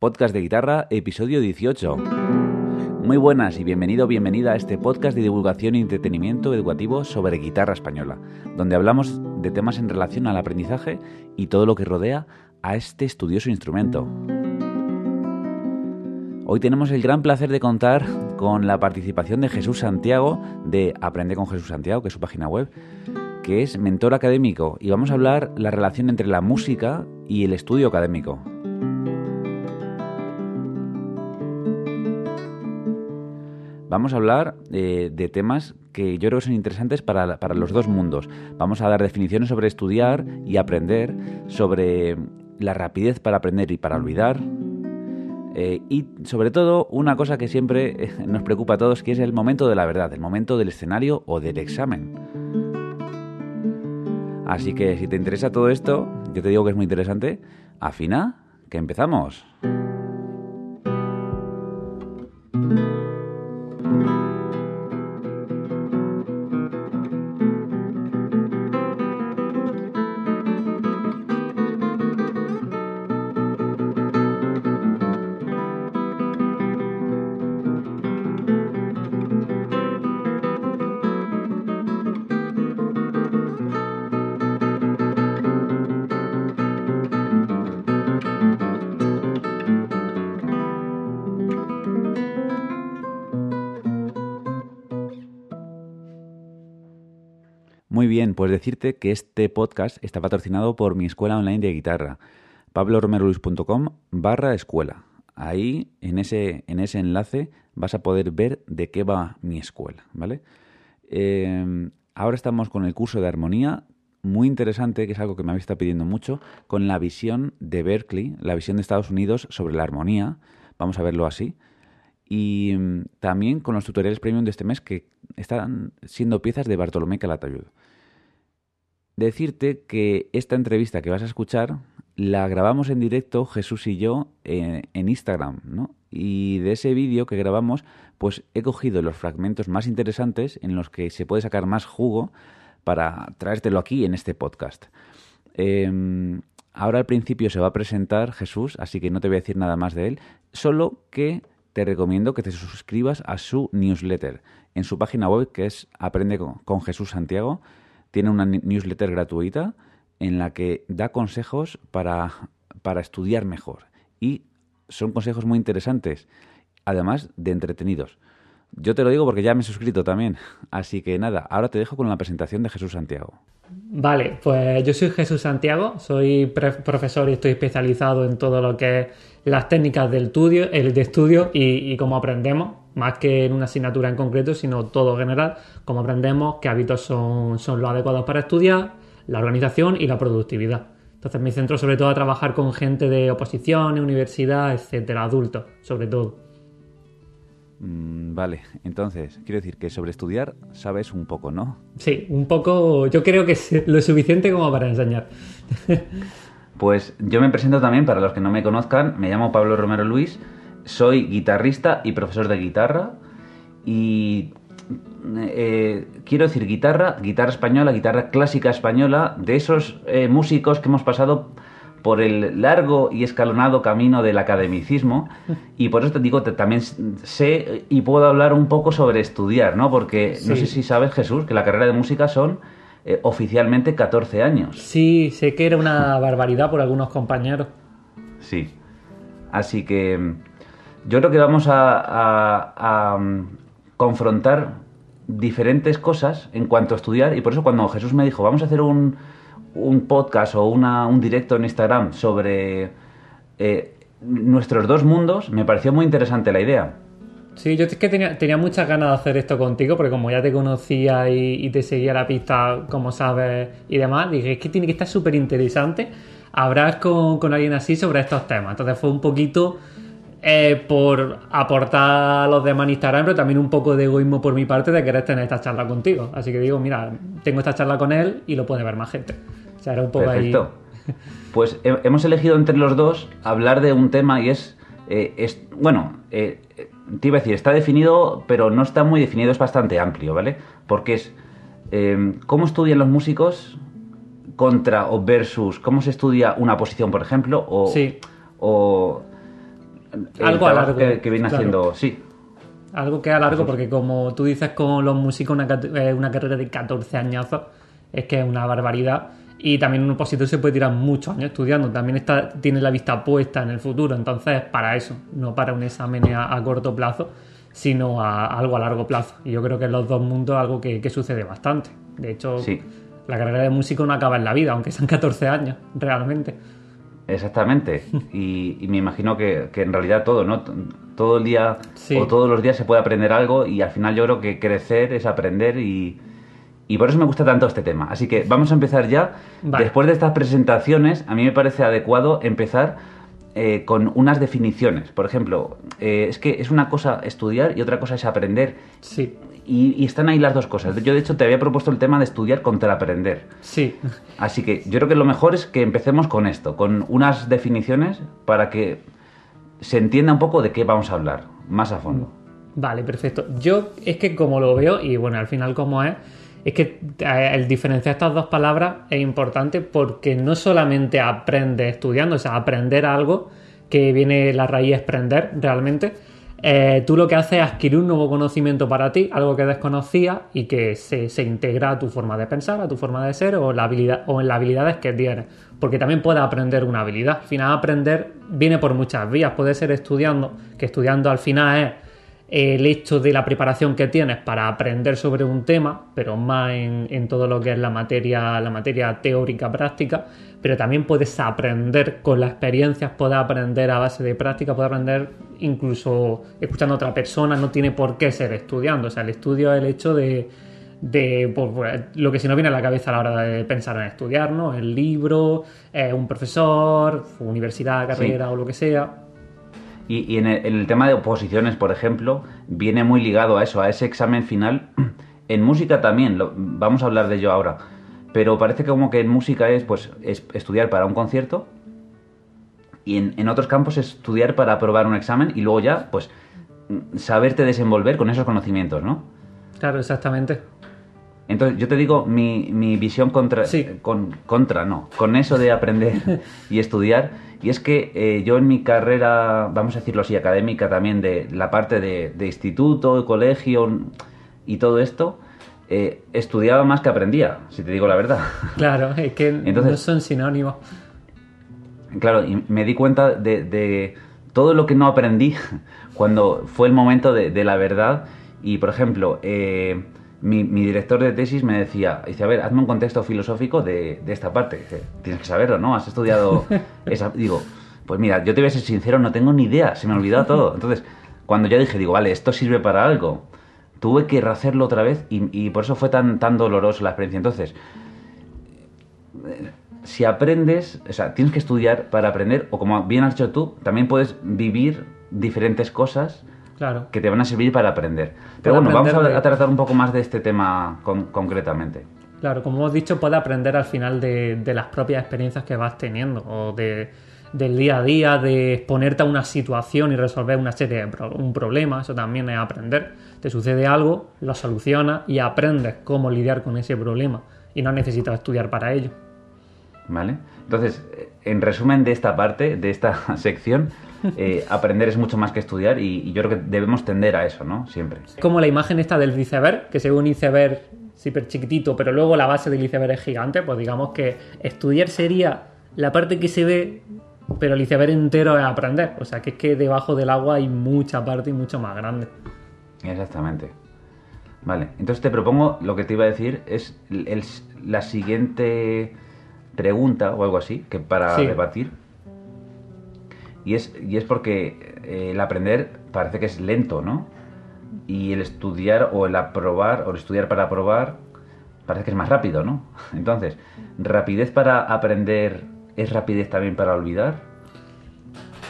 Podcast de Guitarra, episodio 18. Muy buenas y bienvenido bienvenida a este podcast de divulgación y entretenimiento educativo sobre guitarra española, donde hablamos de temas en relación al aprendizaje y todo lo que rodea a este estudioso instrumento. Hoy tenemos el gran placer de contar con la participación de Jesús Santiago de Aprende con Jesús Santiago, que es su página web, que es mentor académico, y vamos a hablar la relación entre la música y el estudio académico. Vamos a hablar eh, de temas que yo creo que son interesantes para, los dos mundos. Vamos a dar definiciones sobre estudiar y aprender, sobre la rapidez para aprender y para olvidar. Eh, y sobre todo una cosa que siempre eh, nos preocupa a todos, que es el momento de la verdad, el momento del escenario o del examen. Así que si te interesa todo esto, yo te digo que es muy interesante, afina, que empezamos. Bien, pues decirte que este podcast está patrocinado por mi escuela online de guitarra, pabloromeroluis.com barra escuela. Ahí, en ese, en ese enlace, vas a poder ver de qué va mi escuela, ¿vale? Em, ahora estamos con el curso de armonía, muy interesante, que es algo que me habéis estado pidiendo mucho, con la visión de Berkeley, la visión de Estados Unidos sobre la armonía, vamos a verlo así, y mm, también con los tutoriales premium de este mes que están siendo piezas de Bartolomé Calatayud. Decirte que esta entrevista que vas a escuchar la grabamos en directo Jesús y yo en, Instagram, ¿no? Y de ese vídeo que grabamos, pues he cogido los fragmentos más interesantes en los que se puede sacar más jugo para traértelo aquí en este podcast. Em, ahora al principio se va a presentar Jesús, así que no te voy a decir nada más de él, solo que te recomiendo que te suscribas a su newsletter en su página web que es Aprende con Jesús Santiago tiene una newsletter gratuita en la que da consejos para, para estudiar mejor. Y son consejos muy interesantes, además de entretenidos. Yo te lo digo porque ya me he suscrito también. Así que nada, ahora te dejo con la presentación de Jesús Santiago. Vale, pues yo soy Jesús Santiago, soy profesor y estoy especializado en todo lo que es las técnicas del estudio, el de estudio y, y cómo aprendemos más que en una asignatura en concreto, sino todo general, como aprendemos qué hábitos son, son los adecuados para estudiar, la organización y la productividad. Entonces me centro sobre todo a trabajar con gente de oposiciones, universidad, etcétera, adultos, sobre todo. Mm, vale, entonces, quiero decir que sobre estudiar sabes un poco, ¿no? Sí, un poco, yo creo que es lo suficiente como para enseñar. pues yo me presento también, para los que no me conozcan, me llamo Pablo Romero Luis, soy guitarrista y profesor de guitarra y eh, quiero decir guitarra, guitarra española, guitarra clásica española, de esos eh, músicos que hemos pasado por el largo y escalonado camino del academicismo y por eso te digo, también sé y puedo hablar un poco sobre estudiar, ¿no? Porque no sé si sabes, Jesús, que la carrera de música son eh, oficialmente 14 años. Sí, sé que era una barbaridad por algunos compañeros. Sí, así que yo creo que vamos a, mm, confrontar diferentes cosas en cuanto a estudiar y por eso cuando Jesús me dijo, vamos a hacer un, podcast o un directo en Instagram sobre eh, nuestros dos mundos, me pareció muy interesante la idea. Sí, yo es que tenía, muchas ganas de hacer esto contigo, porque como ya te conocía y, te seguía la pista, como sabes, y demás, dije, es que tiene que estar súper interesante hablar con alguien así sobre estos temas. Entonces fue un poquito eh, por aportar a los demás en Instagram, pero también un poco de egoísmo por mi parte de querer tener esta charla contigo. Así que digo, mira, tengo esta charla con él y lo puede ver más gente. O sea, era un poco Perfecto. Pues hemos elegido entre los dos hablar de un tema y es, eh, bueno, eh, te iba a decir, está definido, pero no está muy definido, es bastante amplio, ¿vale? Porque es cómo estudian los músicos contra o versus cómo se estudia una posición, por ejemplo, o, sí. o algo a largo. que, que viene claro. haciendo, sí. Algo que a largo, porque como tú dices con los músicos, una, eh, una carrera de 14 añazos es que es una barbaridad. Y también un opositor se puede tirar muchos años estudiando. También está, tiene la vista puesta en el futuro. Entonces, para eso, no para un examen a, a corto plazo, sino a, algo a largo plazo. Y yo creo que en los dos mundos es algo que, que sucede bastante. De hecho, Sí. la carrera de músico no acaba en la vida, aunque sean 14 años, realmente. Exactamente. Y, y me imagino que, que en realidad todo, ¿no? Todo el día Sí. o todos los días se puede aprender algo y al final yo creo que crecer es aprender y, y por eso me gusta tanto este tema. Así que vamos a empezar ya. Vale. Después de estas presentaciones, a mí me parece adecuado empezar eh, con unas definiciones. Por ejemplo, eh, es que es una cosa estudiar y otra cosa es aprender. Sí, Y, y están ahí las dos cosas. Yo, de hecho, te había propuesto el tema de estudiar contra aprender. sí. Así que yo creo que lo mejor es que empecemos con esto, con unas definiciones para que se entienda un poco de qué vamos a hablar más a fondo. Vale, perfecto. Yo es que como lo veo, y bueno, al final como es, es que el diferenciar estas dos palabras es importante porque no solamente aprendes estudiando, o sea, aprender algo, que viene la raíz es aprender realmente, eh, tú lo que haces es adquirir un nuevo conocimiento para ti, algo que desconocías y que se, se integra a tu forma de pensar, a tu forma de ser o, la habilidad, o en las habilidades que tienes. Porque también puedes aprender una habilidad. Al final aprender viene por muchas vías. Puede ser estudiando, que estudiando al final es el hecho de la preparación que tienes para aprender sobre un tema, pero más en, en todo lo que es la materia, la materia teórica práctica, pero también puedes aprender con las experiencias, puedes aprender a base de práctica, puedes aprender incluso escuchando a otra persona, no tiene por qué ser estudiando, o sea, el estudio es el hecho de, de pues, pues, lo que se nos viene a la cabeza a la hora de pensar en estudiar, ¿no? El libro, eh, un profesor, universidad, carrera o lo que sea. Y, en, el, tema de oposiciones, por ejemplo, viene muy ligado a eso, a ese examen final. En música también, vamos a hablar de ello ahora, pero parece como que en música es pues es estudiar para un concierto y en, en otros campos es estudiar para aprobar un examen y luego ya pues mm, saberte desenvolver con esos conocimientos, ¿no? Claro, exactamente. Entonces, yo te digo mi, mi visión contra, Sí. con, contra, no, con eso de aprender y estudiar. Y es que eh, yo en mi carrera, vamos a decirlo así, académica también, de la parte de, de instituto, colegio y todo esto, eh, estudiaba más que aprendía, si te digo la verdad. Claro, es que Entonces- no son sinónimos. Claro, y me di cuenta de, de todo lo que no aprendí cuando fue el momento de, de la verdad. Y, por ejemplo, eh, mi, mi director de tesis me decía, dice, a ver, hazme un contexto filosófico de, de esta parte. Dice, Tienes que saberlo, ¿no? Has estudiado esa... Digo, pues mira, yo te voy a ser sincero, no tengo ni idea, se me ha olvidado todo. Entonces, cuando ya dije, digo, vale, esto sirve para algo, tuve que rehacerlo otra vez y, y por eso fue tan, tan dolorosa la experiencia. Entonces, si aprendes, o sea, tienes que estudiar para aprender, o como bien has dicho tú, también puedes vivir diferentes cosas Claro. que te van a servir para aprender. Pero Para bueno, vamos a, tratar un poco más de este tema con- concretamente. Claro, como hemos dicho, puedes aprender al final de, de las propias experiencias que vas teniendo o de, del día a día, de exponerte a una situación y resolver una serie de pro- un problema. Eso también es aprender. Te sucede algo, lo solucionas y aprendes cómo lidiar con ese problema. Y no necesitas estudiar para ello. ¿Vale? Entonces, en resumen de esta parte, de esta sección, eh, aprender es mucho más que estudiar y, y yo creo que debemos tender a eso, ¿no? Siempre. Como la imagen esta del iceberg, que según iceberg súper chiquitito, pero luego la base del iceberg es gigante, pues digamos que estudiar sería la parte que se ve, pero el iceberg entero es aprender. O sea que es que debajo del agua hay mucha parte y mucho más grande. Exactamente. Vale, entonces te propongo, lo que te iba a decir es el- el- la siguiente pregunta o algo así, que para Sí. debatir. Y es, y es porque eh, el aprender parece que es lento, ¿no? Y el estudiar o el aprobar o el estudiar para aprobar parece que es más rápido, ¿no? Entonces, ¿rapidez para aprender es rapidez también para olvidar?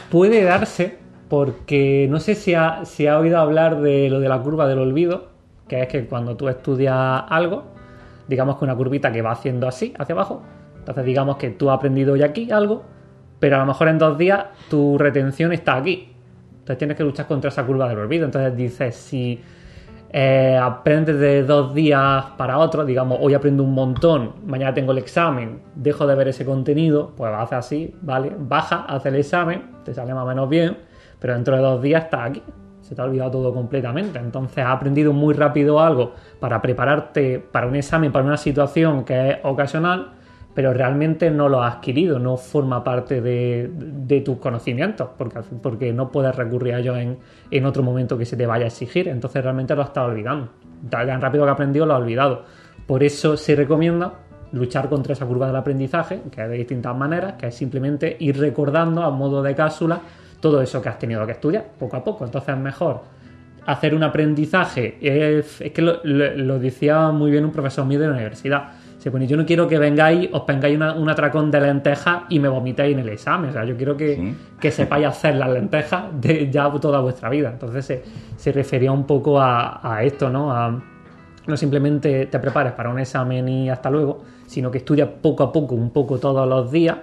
Puede darse porque no sé si ha, si ha oído hablar de lo de la curva del olvido, que es que cuando tú estudias algo, digamos que una curvita que va haciendo así, hacia abajo, entonces digamos que tú has aprendido hoy aquí algo, pero a lo mejor en dos días tu retención está aquí. Entonces tienes que luchar contra esa curva del olvido. Entonces dices, si eh, aprendes de dos días para otro, digamos, hoy aprendo un montón, mañana tengo el examen, dejo de ver ese contenido, pues hace así, ¿vale? Baja, hace el examen, te sale más o menos bien, pero dentro de dos días estás aquí. Se te ha olvidado todo completamente. Entonces has aprendido muy rápido algo para prepararte para un examen, para una situación que es ocasional, pero realmente no lo has adquirido, no forma parte de, tus conocimientos, porque, porque no puedes recurrir a ellos en, en, otro momento que se te vaya a exigir. Entonces realmente lo has estado olvidando. Tan rápido que aprendido lo has olvidado. Por eso se recomienda luchar contra esa curva del aprendizaje, que hay de distintas maneras, que es simplemente ir recordando a modo de cápsula todo eso que has tenido que estudiar poco a poco. Entonces es mejor hacer un aprendizaje. Es, que lo, decía muy bien un profesor mío de la universidad. Se pone, yo no quiero que vengáis, os vengáis un atracón de lentejas y me vomitéis en el examen. O sea, yo quiero que, sepáis hacer las lentejas de ya toda vuestra vida. Entonces se, refería un poco a, a esto, ¿no? A, no simplemente te prepares para un examen y hasta luego, sino que estudias poco a poco, un poco todos los días,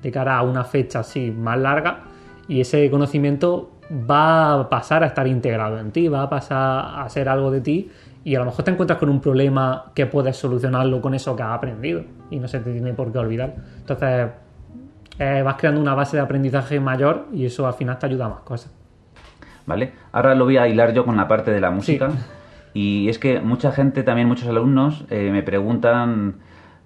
de cara a una fecha así más larga, y ese conocimiento va a pasar a estar integrado en ti, va a pasar a ser algo de ti, y a lo mejor te encuentras con un problema que puedes solucionarlo con eso que has aprendido, y no se te tiene por qué olvidar. Entonces, eh, vas creando una base de aprendizaje mayor y eso al final te ayuda a más cosas. Vale, ahora lo voy a hilar yo con la parte de la música. Y es que mucha gente, también muchos alumnos, eh, me preguntan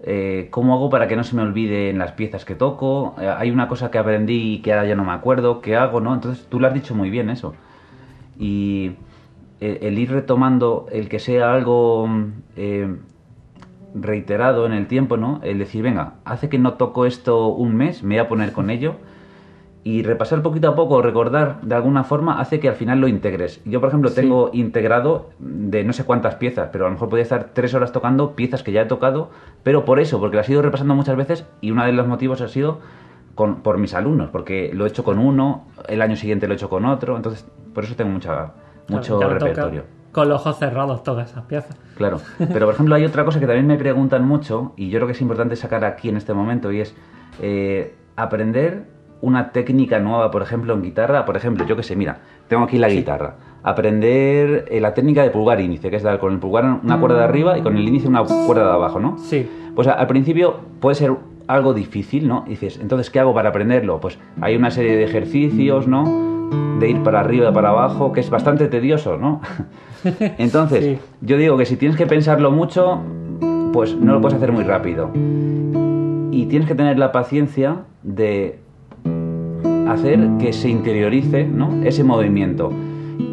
eh, cómo hago para que no se me olviden las piezas que toco. Eh, hay una cosa que aprendí y que ahora ya no me acuerdo, ¿qué hago? ¿no? Entonces tú lo has dicho muy bien eso. Y el, ir retomando, el que sea algo reiterado en el tiempo, ¿no? El decir, venga, hace que no toco esto un mes, me voy a poner con ello y repasar poquito a poco, recordar de alguna forma, hace que al final lo integres. Yo, por ejemplo, tengo integrado de no sé cuántas piezas, pero a lo mejor podría estar tres horas tocando piezas que ya he tocado, pero por eso, porque las he ido repasando muchas veces y uno de los motivos ha sido con, por mis alumnos, porque lo he hecho con uno, el año siguiente lo he hecho con otro, entonces por eso tengo mucha, mucho repertorio. Con los ojos cerrados todas esas piezas. Claro, pero por ejemplo hay otra cosa que también me preguntan mucho y yo creo que es importante sacar aquí en este momento y es eh, aprender una técnica nueva, por ejemplo, en guitarra, por ejemplo, yo que sé, mira, tengo aquí la guitarra. Aprender eh, la técnica de pulgar índice, que es dar con el pulgar una cuerda de arriba y con el índice una cuerda de abajo, ¿no? Sí. Pues al principio puede ser algo difícil, ¿no? dices, entonces, ¿qué hago para aprenderlo? Pues hay una serie de ejercicios, ¿no? De ir para arriba, y para abajo, que es bastante tedioso, ¿no? Entonces, yo digo que si tienes que pensarlo mucho, pues no lo puedes hacer muy rápido. Y tienes que tener la paciencia de hacer que se interiorice ¿no? ese movimiento.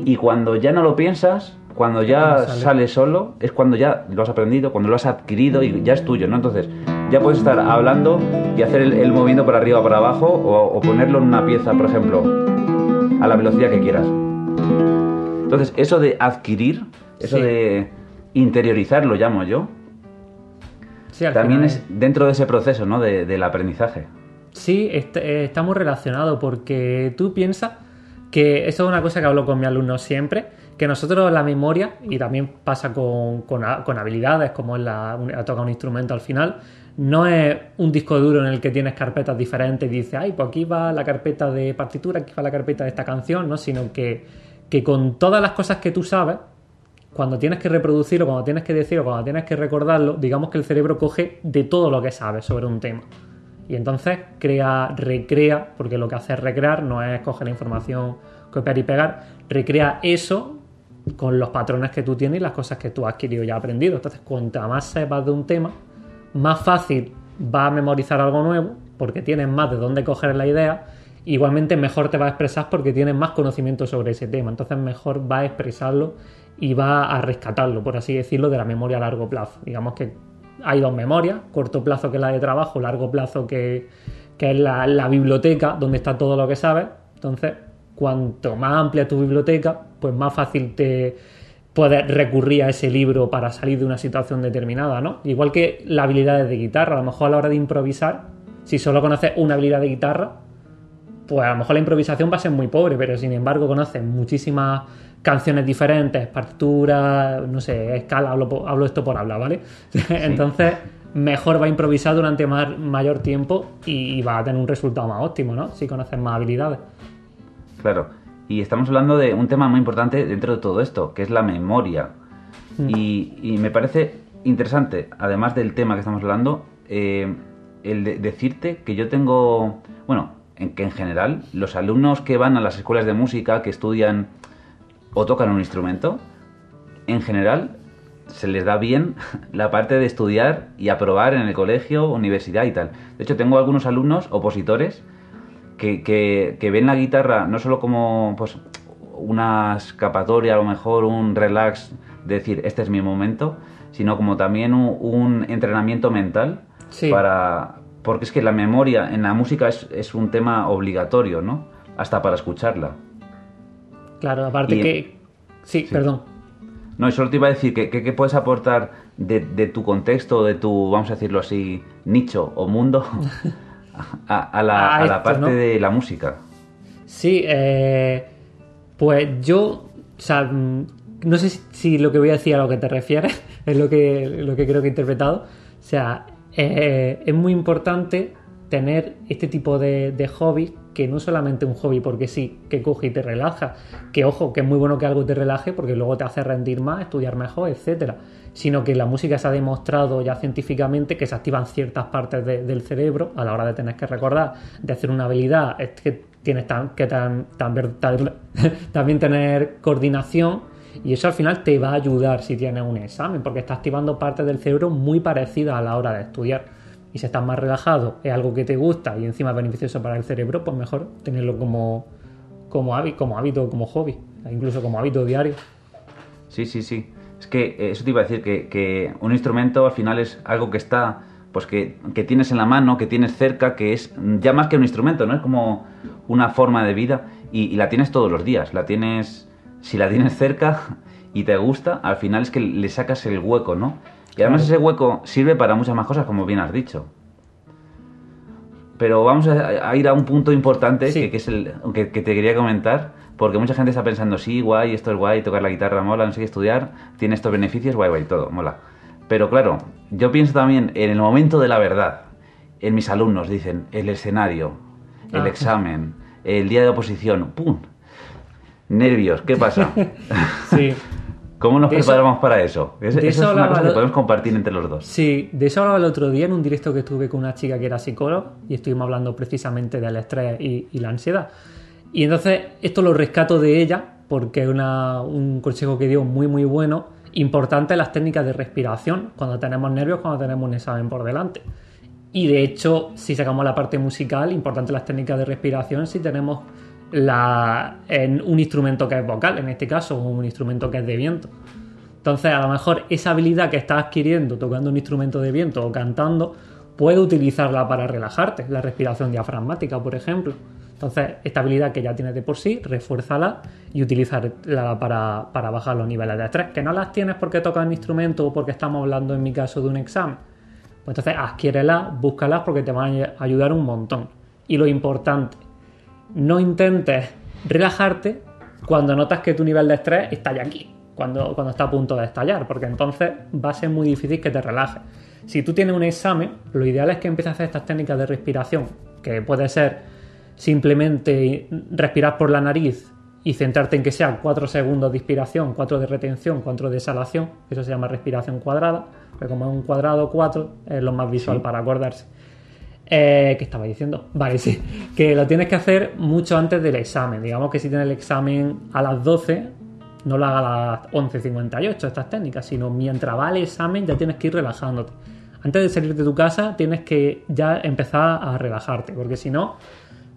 Y cuando ya no lo piensas, cuando ya sale. solo, es cuando ya lo has aprendido, cuando lo has adquirido y ya es tuyo, ¿no? Entonces, ya puedes estar hablando y hacer el, movimiento para arriba o para abajo o, ponerlo en una pieza, por ejemplo, a la velocidad que quieras. Entonces, eso de adquirir, eso de interiorizar, lo llamo yo, también es dentro de ese proceso, ¿no? del aprendizaje. Sí, eh, está muy relacionado porque tú piensas que eso es una cosa que hablo con mis alumnos siempre, que nosotros la memoria, y también pasa con, con, habilidades como es la, tocar un instrumento al final, no es un disco duro en el que tienes carpetas diferentes y dices, ay, pues aquí va la carpeta de partitura, aquí va la carpeta de esta canción, ¿no? Sino que, que con todas las cosas que tú sabes, cuando tienes que reproducirlo, cuando tienes que decirlo, cuando tienes que recordarlo, digamos que el cerebro coge de todo lo que sabes sobre un tema. Y entonces crea, recrea, porque lo que hace es recrear, no es coger la información, copiar y pegar, recrea eso con los patrones que tú tienes y las cosas que tú has adquirido y aprendido. Entonces, cuanto más sepas de un tema, más fácil va a memorizar algo nuevo, porque tienes más de dónde coger la idea. Igualmente mejor te va a expresar porque tienes más conocimiento sobre ese tema. Entonces mejor va a expresarlo y va a rescatarlo, por así decirlo, de la memoria a largo plazo. Digamos que hay dos memorias, corto plazo que es la de trabajo, largo plazo que, es la, biblioteca donde está todo lo que sabes. Entonces, cuanto más amplia tu biblioteca, pues más fácil te puedes recurrir a ese libro para salir de una situación determinada, ¿no? Igual que las habilidades de guitarra, a lo mejor a la hora de improvisar, si solo conoces una habilidad de guitarra, pues a lo mejor la improvisación va a ser muy pobre, pero sin embargo conoces muchísimas canciones diferentes, partituras, no sé, escala, hablo, esto por hablar, ¿vale? Entonces, mejor va a improvisar durante mayor tiempo y, va a tener un resultado más óptimo, ¿no? Si conoces más habilidades. Claro, y estamos hablando de un tema muy importante dentro de todo esto, que es la memoria. Mm. Y, me parece interesante, además del tema que estamos hablando, eh, el de decirte que yo tengo, bueno, en que en general los alumnos que van a las escuelas de música, que estudian o tocan un instrumento, en general se les da bien la parte de estudiar y aprobar en el colegio, universidad y tal. De hecho, tengo algunos alumnos opositores que, que, ven la guitarra no solo como pues, una escapatoria, a lo mejor un relax, de decir, este es mi momento, sino como también un, entrenamiento mental para... Porque es que la memoria en la música es, es, un tema obligatorio, ¿no? Hasta para escucharla. Claro, aparte que... sí, perdón. No, y solo te iba a decir que, que, puedes aportar de, tu contexto, de tu, vamos a decirlo así, nicho o mundo a, la, parte de la música. Sí, eh, pues yo, o sea, mm, no sé si, lo que voy a decir a lo que te refieres, es lo que, lo que creo que he interpretado. O sea, eh, es muy importante tener este tipo de, de hobby que no solamente un hobby porque sí, que coge y te relaja, que ojo, que es muy bueno que algo te relaje porque luego te hace rendir más, estudiar mejor, etcétera, sino que la música se ha demostrado ya científicamente que se activan ciertas partes del cerebro a la hora de tener que recordar, de hacer una habilidad, es que tienes que también tener coordinación y eso al final te va a ayudar si tienes un examen porque está activando partes del cerebro muy parecidas a la hora de estudiar y si estás más relajado, es algo que te gusta y encima es beneficioso para el cerebro, pues mejor tenerlo como, como, hábito, como hábito, como hobby, incluso como hábito diario. Sí, sí, sí. Es que eh, eso te iba a decir, que, un instrumento al final es algo que está, pues que, tienes en la mano, que tienes cerca, que es ya más que un instrumento, ¿no? Es como una forma de vida y, y la tienes todos los días. La tienes, si la tienes cerca y te gusta, al final es que le sacas el hueco, ¿no? Y además ese hueco sirve para muchas más cosas, como bien has dicho. Pero vamos a, ir a un punto importante que, es el que, te quería comentar, porque mucha gente está pensando, sí, guay, esto es guay, tocar la guitarra mola, no sé qué estudiar, tiene estos beneficios, guay, guay, todo, mola. Pero claro, yo pienso también en el momento de la verdad. En mis alumnos dicen, el escenario, el ah. examen, el día de oposición, ¡pum! Nervios, ¿qué pasa? sí. ¿Cómo nos preparamos para eso? eso, es una cosa que podemos compartir entre los dos. Sí, de eso hablaba el otro día en un directo que estuve con una chica que era psicóloga y estuvimos hablando precisamente del estrés y, la ansiedad. Y entonces esto lo rescato de ella porque es un consejo que dio muy muy bueno, importante las técnicas de respiración cuando tenemos nervios, cuando tenemos un examen por delante. Y de hecho, si sacamos la parte musical, importante las técnicas de respiración si tenemos la, en un instrumento que es vocal, en este caso, un instrumento que es de viento. Entonces, a lo mejor esa habilidad que estás adquiriendo tocando un instrumento de viento o cantando, puedes utilizarla para relajarte, la respiración diafragmática, por ejemplo. Entonces, esta habilidad que ya tienes de por sí, refuérzala y utilizarla para, para bajar los niveles de estrés. Que no las tienes porque tocas un instrumento o porque estamos hablando, en mi caso, de un examen. Pues entonces, adquiérelas, búscalas porque te van a ayudar un montón. Y lo importante, no intentes relajarte cuando notas que tu nivel de estrés está ya aquí, cuando, cuando está a punto de estallar, porque entonces va a ser muy difícil que te relajes. Si tú tienes un examen, lo ideal es que empieces a hacer estas técnicas de respiración, que puede ser simplemente respirar por la nariz y centrarte en que sean 4 segundos de inspiración, 4 de retención, 4 de exhalación, eso se llama respiración cuadrada, pero como es un cuadrado 4 es lo más visual para acordarse. Eh, ¿Qué estaba diciendo? Vale, sí. Que lo tienes que hacer mucho antes del examen. Digamos que si tienes el examen a las 12, no lo hagas a las 11.58 estas técnicas, sino mientras va el examen ya tienes que ir relajándote. Antes de salir de tu casa tienes que ya empezar a relajarte, porque si no,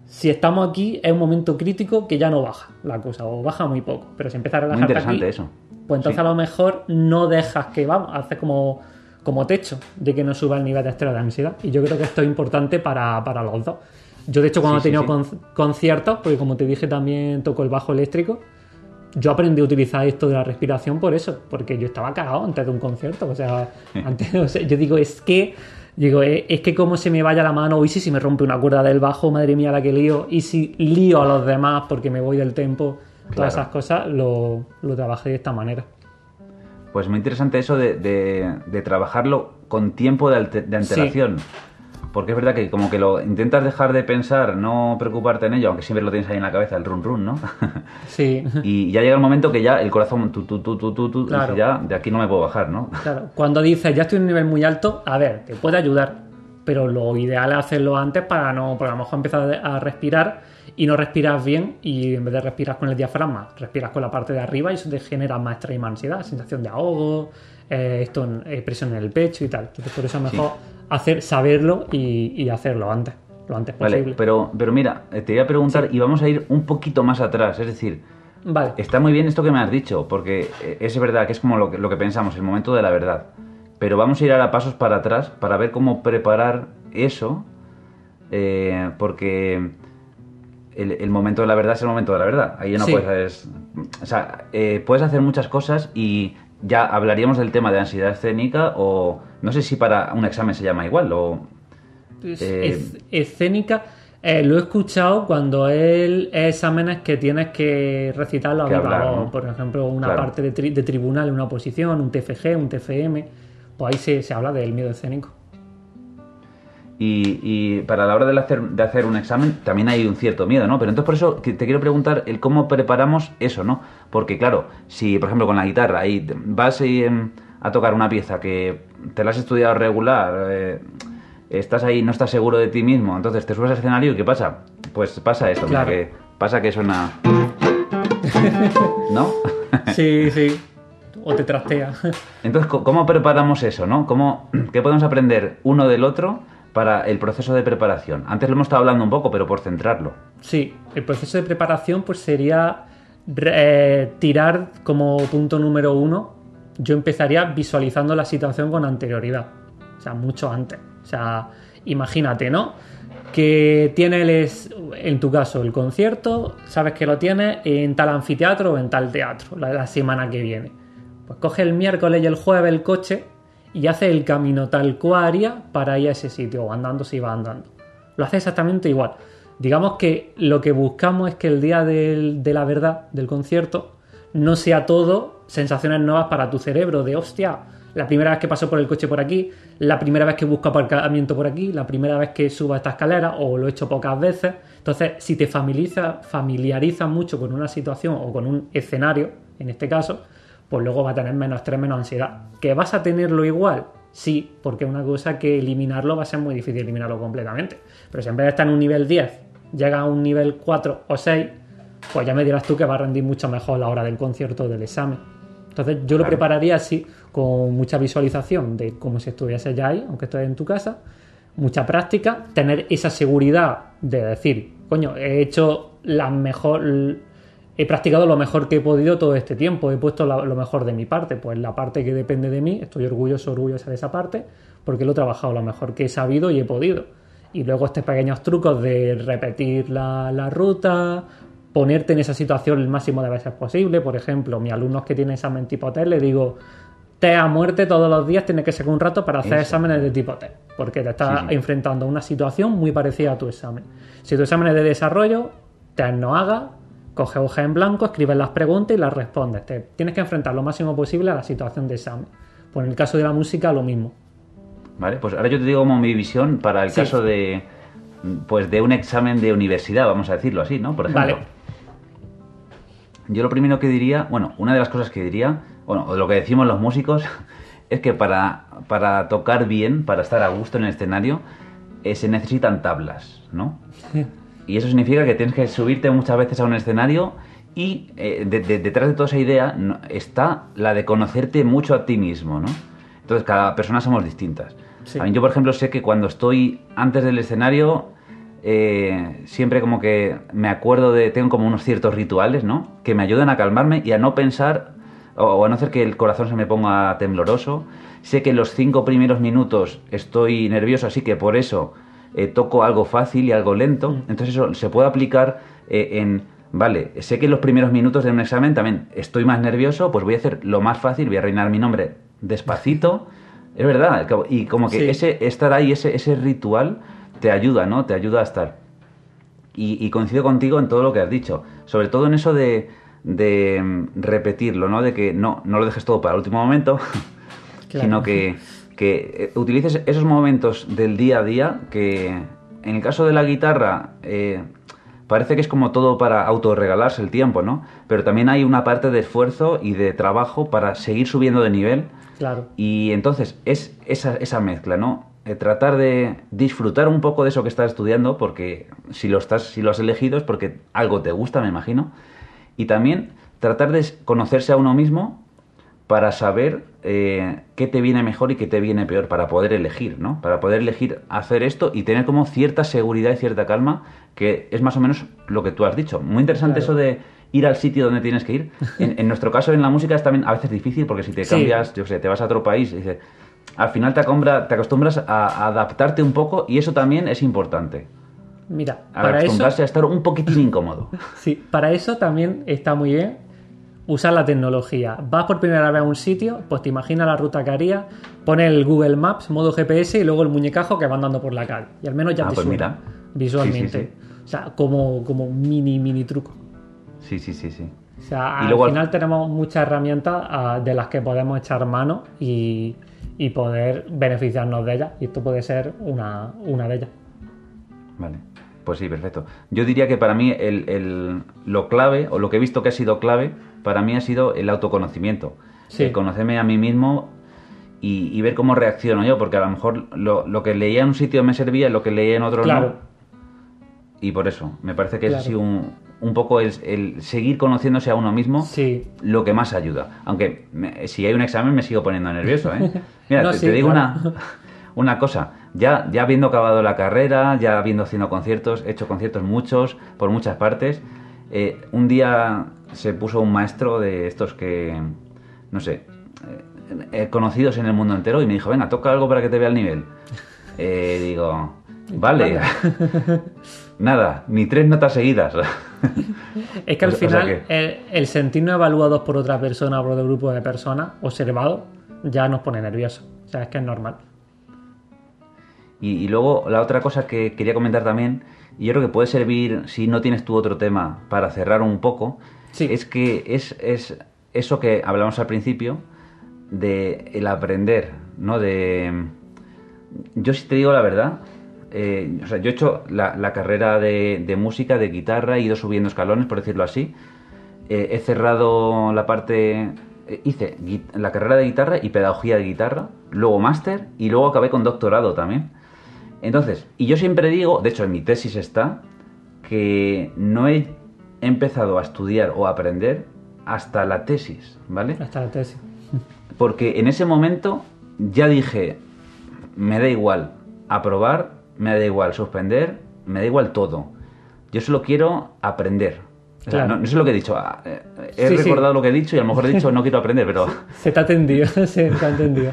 si estamos aquí es un momento crítico que ya no baja la cosa, o baja muy poco. Pero si empiezas a relajarte muy interesante eso. pues entonces a lo mejor no dejas que, vamos, haces como como techo de que no suba el nivel de estrés de ansiedad. Y yo creo que esto es importante para, los dos. Yo, de hecho, cuando he tenido conciertos, porque como te dije, también toco el bajo eléctrico, yo aprendí a utilizar esto de la respiración por eso, porque yo estaba cagado antes de un concierto. O sea, antes, yo digo, es que. Digo, es, que como se me vaya la mano, y si, si me rompe una cuerda del bajo, madre mía la que lío, y si lío a los demás porque me voy del tempo, todas esas cosas, lo, lo trabajé de esta manera. Pues muy interesante eso de, trabajarlo con tiempo de, antelación. Porque es verdad que como que lo intentas dejar de pensar, no preocuparte en ello, aunque siempre lo tienes ahí en la cabeza, el run run, ¿no? Sí. y ya llega el momento que ya el corazón, tú, tú, tú, tú, tú, tú ya de aquí no me puedo bajar, ¿no? Claro. Cuando dices, ya estoy en un nivel muy alto, a ver, te puede ayudar. pero lo ideal es hacerlo antes para no, porque a lo mejor empezar a respirar y no respiras bien y en vez de respirar con el diafragma, respiras con la parte de arriba y eso te genera más estrés y más ansiedad, sensación de ahogo, eh, esto eh, presión en el pecho y tal. Entonces por eso es mejor hacer, saberlo y, hacerlo antes, lo antes posible. Pero, pero mira, eh, te voy a preguntar y vamos a ir un poquito más atrás, es decir, vale. está muy bien esto que me has dicho, porque es verdad que es como lo que, lo que pensamos, el momento de la verdad. Pero vamos a ir a pasos para atrás para ver cómo preparar eso, porque el, momento de la verdad es el momento de la verdad. Ahí no puedes. O sea, eh, puedes hacer muchas cosas y ya hablaríamos del tema de ansiedad escénica o no sé si para un examen se llama igual o. Pues, eh, escénica. Eh, lo he escuchado cuando él es exámenes que tienes que recitarlo a Por ejemplo, una parte de, de, tribunal, una oposición, un TFG, un TFM. Pues ahí se, se habla del miedo escénico. Y, para la hora de hacer, de hacer un examen también hay un cierto miedo, ¿no? Pero entonces por eso te quiero preguntar el cómo preparamos eso, ¿no? Porque claro, si por ejemplo con la guitarra ahí vas a tocar una pieza que te la has estudiado regular, eh, estás ahí, no estás seguro de ti mismo, entonces te subes al escenario y ¿qué pasa? Pues pasa eso, que pasa que suena... ¿No? sí, sí. O te trastea. Entonces, ¿cómo preparamos eso, no? ¿Cómo, ¿Qué podemos aprender uno del otro? Para el proceso de preparación? Antes lo hemos estado hablando un poco, pero por centrarlo. Sí, el proceso de preparación pues sería eh, tirar como punto número uno. Yo empezaría visualizando la situación con anterioridad, o sea, mucho antes. O sea, imagínate, ¿no? Que tienes, en tu caso, el concierto, sabes que lo tienes en tal anfiteatro o en tal teatro, la, la semana que viene. Pues coge el miércoles y el jueves el coche y hace el camino tal cual para ir a ese sitio, o andando si va andando. Lo hace exactamente igual. Digamos que lo que buscamos es que el día de la verdad del concierto no sea todo sensaciones nuevas para tu cerebro, de hostia, la primera vez que paso por el coche por aquí, la primera vez que busco aparcamiento por aquí, la primera vez que subo esta escalera o lo he hecho pocas veces. Entonces, si te familiarizas familiariza mucho con una situación o con un escenario, en este caso, pues luego va a tener menos estrés, menos ansiedad. ¿Que vas a tenerlo igual? Sí, porque una cosa que eliminarlo va a ser muy difícil eliminarlo completamente. Pero si en vez de estar en un nivel 10 llega a un nivel 4 o 6, pues ya me dirás tú que va a rendir mucho mejor la hora del concierto o del examen. Entonces yo lo prepararía así, con mucha visualización de cómo si estuviese ya ahí, aunque estés en tu casa, mucha práctica, tener esa seguridad de decir, coño, he hecho la mejor he practicado lo mejor que he podido todo este tiempo, he puesto lo mejor de mi parte, pues la parte que depende de mí, estoy orgulloso, orgullosa de esa parte, porque lo he trabajado lo mejor que he sabido y he podido. Y luego estos pequeños trucos de repetir la, ruta, ponerte en esa situación el máximo de veces posible. Por ejemplo, mis alumnos que tienen examen tipo T, le digo, te a muerte todos los días tienes que sacar un rato para hacer exámenes de tipo T, porque te estás enfrentando a una situación muy parecida a tu examen. Si tu examen es de desarrollo, te no haga, Coge hoja en blanco, escribes las preguntas y las respondes. Te tienes que enfrentar lo máximo posible a la situación de examen. Pues en el caso de la música, lo mismo. Vale, pues ahora yo te digo como mi visión para el caso de pues de un examen de universidad, vamos a decirlo así, ¿no? Por ejemplo. Vale. Yo lo primero que diría, bueno, una de las cosas que diría, bueno, lo que decimos los músicos, es que para, para tocar bien, para estar a gusto en el escenario, eh, se necesitan tablas, ¿no? Y eso significa que tienes que subirte muchas veces a un escenario y eh, detrás de toda esa idea está la de conocerte mucho a ti mismo, ¿no? Entonces cada persona somos distintas. yo, por ejemplo, sé que cuando estoy antes del escenario, eh, siempre como que me acuerdo de, tengo como unos ciertos rituales, ¿no? Que me ayudan a calmarme y a no pensar o, a no hacer que el corazón se me ponga tembloroso. Sé que los cinco primeros minutos estoy nervioso, así que por eso eh, toco algo fácil y algo lento. Mm. Entonces eso se puede aplicar eh, en, vale, sé que en los primeros minutos de un examen también estoy más nervioso, pues voy a hacer lo más fácil, voy a reinar mi nombre despacito. Es verdad, y como que ese estar ahí, ese, ese ritual, te ayuda, ¿no? Te ayuda a estar. Y, coincido contigo en todo lo que has dicho, sobre todo en eso de, de mm, repetirlo, ¿no? De que no, no lo dejes todo para el último momento, sino que que eh, utilices esos momentos del día a día que en el caso de la guitarra eh, parece que es como todo para autorregalarse el tiempo, ¿no? Pero también hay una parte de esfuerzo y de trabajo para seguir subiendo de nivel. Claro. Y entonces es esa, esa mezcla, ¿no? eh, tratar de disfrutar un poco de eso que estás estudiando, porque si lo, estás, si lo has elegido es porque algo te gusta, me imagino. Y también tratar de conocerse a uno mismo para saber eh, qué te viene mejor y qué te viene peor, para poder elegir, ¿no? Para poder elegir hacer esto y tener como cierta seguridad y cierta calma, que es más o menos lo que tú has dicho. Muy interesante eso de ir al sitio donde tienes que ir. En, nuestro caso, en la música es también a veces difícil porque si te cambias, yo sé, te vas a otro país, y dices, al final te, te acostumbras a, adaptarte un poco y eso también es importante. Mira, a para acostumbrarse a estar un poquitín incómodo. Sí, para eso también está muy bien usar la tecnología. Vas por primera vez a un sitio, pues te imaginas la ruta que haría, pones el Google Maps, modo GPS y luego el muñecajo que va andando por la calle. Y al menos ya ah, te pues mira. visualmente. O sea, como, como mini, mini truco. Sí, sí, sí, sí. O sea, al final tenemos muchas herramientas ah, de las que podemos echar mano y, y, poder beneficiarnos de ellas. Y esto puede ser una, una de ellas. Vale. Pues sí, perfecto. Yo diría que para mí el, el, lo clave, o lo que he visto que ha sido clave, para mí ha sido el autoconocimiento. El conocerme a mí mismo y, ver cómo reacciono yo, porque a lo mejor lo, lo, que leía en un sitio me servía, lo que leía en otro no. Y por eso, me parece que es así un, un poco el, el, seguir conociéndose a uno mismo sí. lo que más ayuda. Aunque si hay un examen me sigo poniendo nervioso, ¿eh? Mira, te, digo una, una cosa. Ya, ya habiendo acabado la carrera, ya habiendo haciendo conciertos, he hecho conciertos muchos, por muchas partes, eh, un día se puso un maestro de estos que, no sé, eh, conocidos en el mundo entero y me dijo, venga, toca algo para que te vea el nivel. Eh, digo, vale. Nada, ni tres notas seguidas. es que al final el, sentirnos evaluados por otra persona o por otro grupo de personas, observado, ya nos pone nerviosos. O sea, es que es normal. Y, luego la otra cosa que quería comentar también, y yo creo que puede servir, si no tienes tú otro tema, para cerrar un poco, es que es, es, eso que hablamos al principio, de el aprender, ¿no? De... Yo si te digo la verdad, eh, o sea, yo he hecho la, carrera de, música, de guitarra, he ido subiendo escalones, por decirlo así. Eh, he cerrado la parte eh, hice la carrera de guitarra y pedagogía de guitarra, luego máster y luego acabé con doctorado también. Entonces, y yo siempre digo, de hecho en mi tesis está, que no he empezado a estudiar o a aprender hasta la tesis, ¿vale? Hasta la tesis. Porque en ese momento ya dije, me da igual aprobar, me da igual suspender, me da igual todo. Yo solo quiero aprender. no, sé lo que he dicho. Ah, eh, he recordado lo que he dicho y a lo mejor he dicho no quiero aprender, pero... Se te ha atendido, se te ha entendido.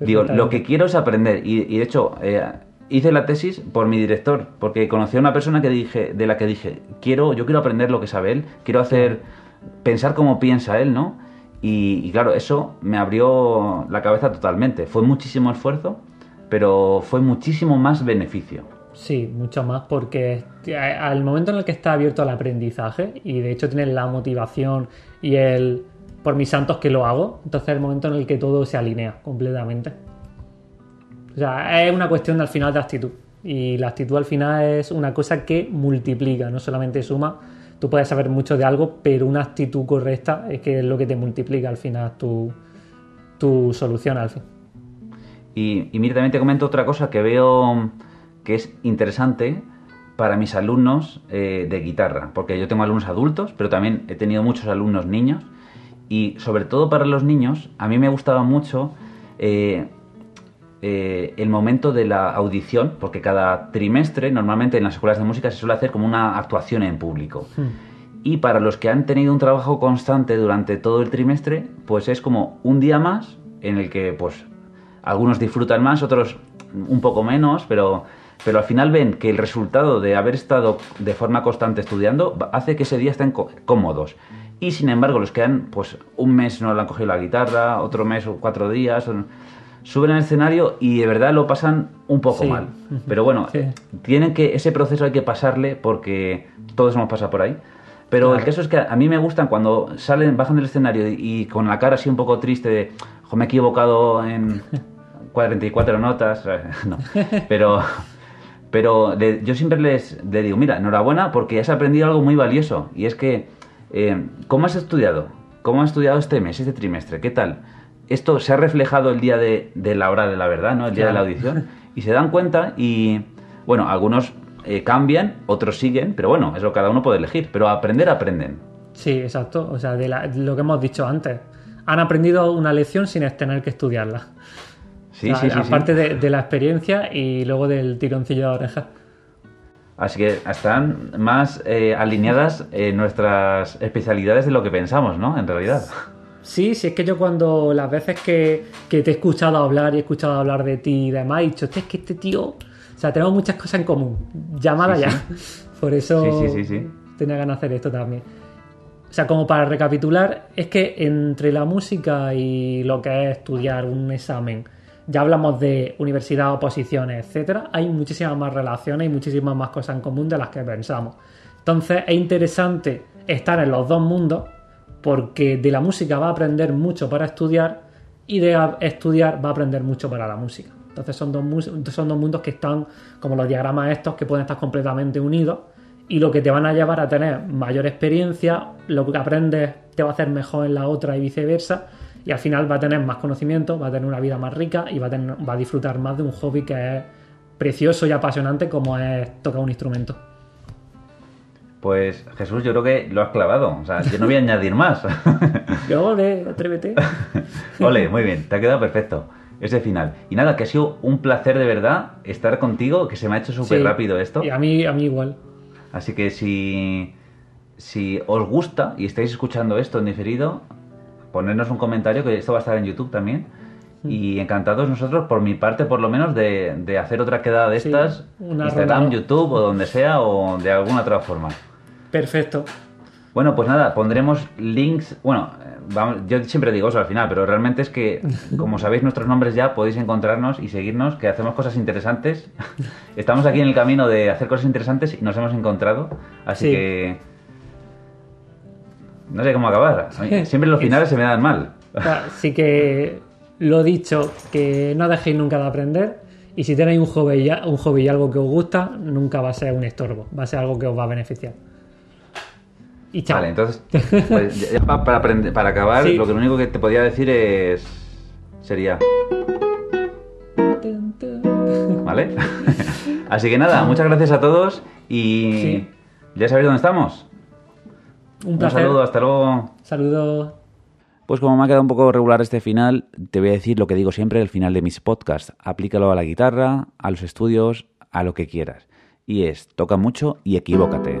Digo, lo que quiero es aprender. Y, de hecho, eh, hice la tesis por mi director, porque conocí a una persona que dije, de la que dije, quiero, yo quiero aprender lo que sabe él, quiero hacer, pensar como piensa él, ¿no? Y, claro, eso me abrió la cabeza totalmente. Fue muchísimo esfuerzo, pero fue muchísimo más beneficio. Sí, mucho más, porque al momento en el que está abierto al aprendizaje, y de hecho tienes la motivación y el por mis santos que lo hago, entonces es el momento en el que todo se alinea completamente. Es una cuestión al final de actitud. Y la actitud al final es una cosa que multiplica, no solamente suma. Tú puedes saber mucho de algo, pero una actitud correcta es que es lo que te multiplica al final tu, tu solución al fin. Y, y mira, también te comento otra cosa que veo que es interesante para mis alumnos eh, de guitarra, porque yo tengo alumnos adultos, pero también he tenido muchos alumnos niños, y sobre todo para los niños, a mí me gustaba mucho eh, eh, el momento de la audición, porque cada trimestre normalmente en las escuelas de música se suele hacer como una actuación en público. Hmm. Y para los que han tenido un trabajo constante durante todo el trimestre, pues es como un día más en el que pues algunos disfrutan más, otros un poco menos, pero, pero al final ven que el resultado de haber estado de forma constante estudiando hace que ese día estén cómodos. Y sin embargo, los que han, pues un mes no le han cogido la guitarra, otro mes o cuatro días, suben al escenario y de verdad lo pasan un poco mal. Pero bueno, tienen que, ese proceso hay que pasarle porque todos hemos pasado por ahí. Pero el caso es que a mí me gustan cuando salen, bajan del escenario y, con la cara así un poco triste de, me he equivocado en 44 notas. no. Pero, pero yo siempre les, les, digo, mira, enhorabuena porque has aprendido algo muy valioso. Y es que, eh, ¿cómo has estudiado? ¿Cómo has estudiado este mes, este trimestre? ¿Qué tal? Esto se ha reflejado el día de, la hora de la verdad, ¿no? El día de la audición. y se dan cuenta y, bueno, algunos eh, cambian, otros siguen, pero bueno, eso cada uno puede elegir, pero aprender aprenden. Sí, exacto, o sea, de, lo que hemos dicho antes. Han aprendido una lección sin tener que estudiarla. Sí, sí, sí, aparte De, la experiencia y luego del tironcillo de oreja. Así que están más eh, alineadas eh, nuestras especialidades de lo que pensamos, ¿no? En realidad. Sí, sí, es que yo cuando las veces que, te he escuchado hablar y he escuchado hablar de ti y demás, he dicho, es que este tío, o sea, tenemos muchas cosas en común. Llamada ya. Por eso tenía ganas de hacer esto también. O sea, como para recapitular, es que entre la música y lo que es estudiar un examen, ya hablamos de universidad, oposiciones, etcétera, hay muchísimas más relaciones y muchísimas más cosas en común de las que pensamos. Entonces es interesante estar en los dos mundos porque de la música va a aprender mucho para estudiar y de estudiar va a aprender mucho para la música. Entonces son dos, son dos mundos que están como los diagramas estos que pueden estar completamente unidos y lo que te van a llevar a tener mayor experiencia, lo que aprendes te va a hacer mejor en la otra y viceversa y al final va a tener más conocimiento, va a tener una vida más rica y va a, tener, va a disfrutar más de un hobby que es precioso y apasionante como es tocar un instrumento. Pues Jesús, yo creo que lo has clavado. O sea, yo no voy a añadir más. ole, atrévete. ole, muy bien, te ha quedado perfecto. Ese final. Y nada, que ha sido un placer de verdad estar contigo, que se me ha hecho súper rápido esto. Y a mí, a mí igual. Así que si, si os gusta y estáis escuchando esto en diferido, ponernos un comentario, que esto va a estar en YouTube también. Mm. Y encantados nosotros, por mi parte, por lo menos, de, hacer otra quedada de estas, Instagram, YouTube o donde sea, o de alguna otra forma. Perfecto. Bueno, pues nada, pondremos links. Bueno, yo siempre digo eso al final, pero realmente es que, como sabéis nuestros nombres ya, podéis encontrarnos y seguirnos, que hacemos cosas interesantes. Estamos aquí en el camino de hacer cosas interesantes y nos hemos encontrado. Así que. No sé cómo acabar. Siempre los finales se me dan mal. Así que lo dicho, que no dejéis nunca de aprender. Y si tenéis un hobby, un hobby y algo que os gusta, nunca va a ser un estorbo, va a ser algo que os va a beneficiar. Y chao. Vale, entonces, pues, para, aprender, para acabar, lo que lo único que te podía decir es. sería. ¿Vale? Así que nada, muchas gracias a todos y ya sabéis dónde estamos. Un, placer. un saludo, hasta luego. Saludos. Pues como me ha quedado un poco regular este final, te voy a decir lo que digo siempre al final de mis podcasts. Aplícalo a la guitarra, a los estudios, a lo que quieras. Y es, toca mucho y equivócate.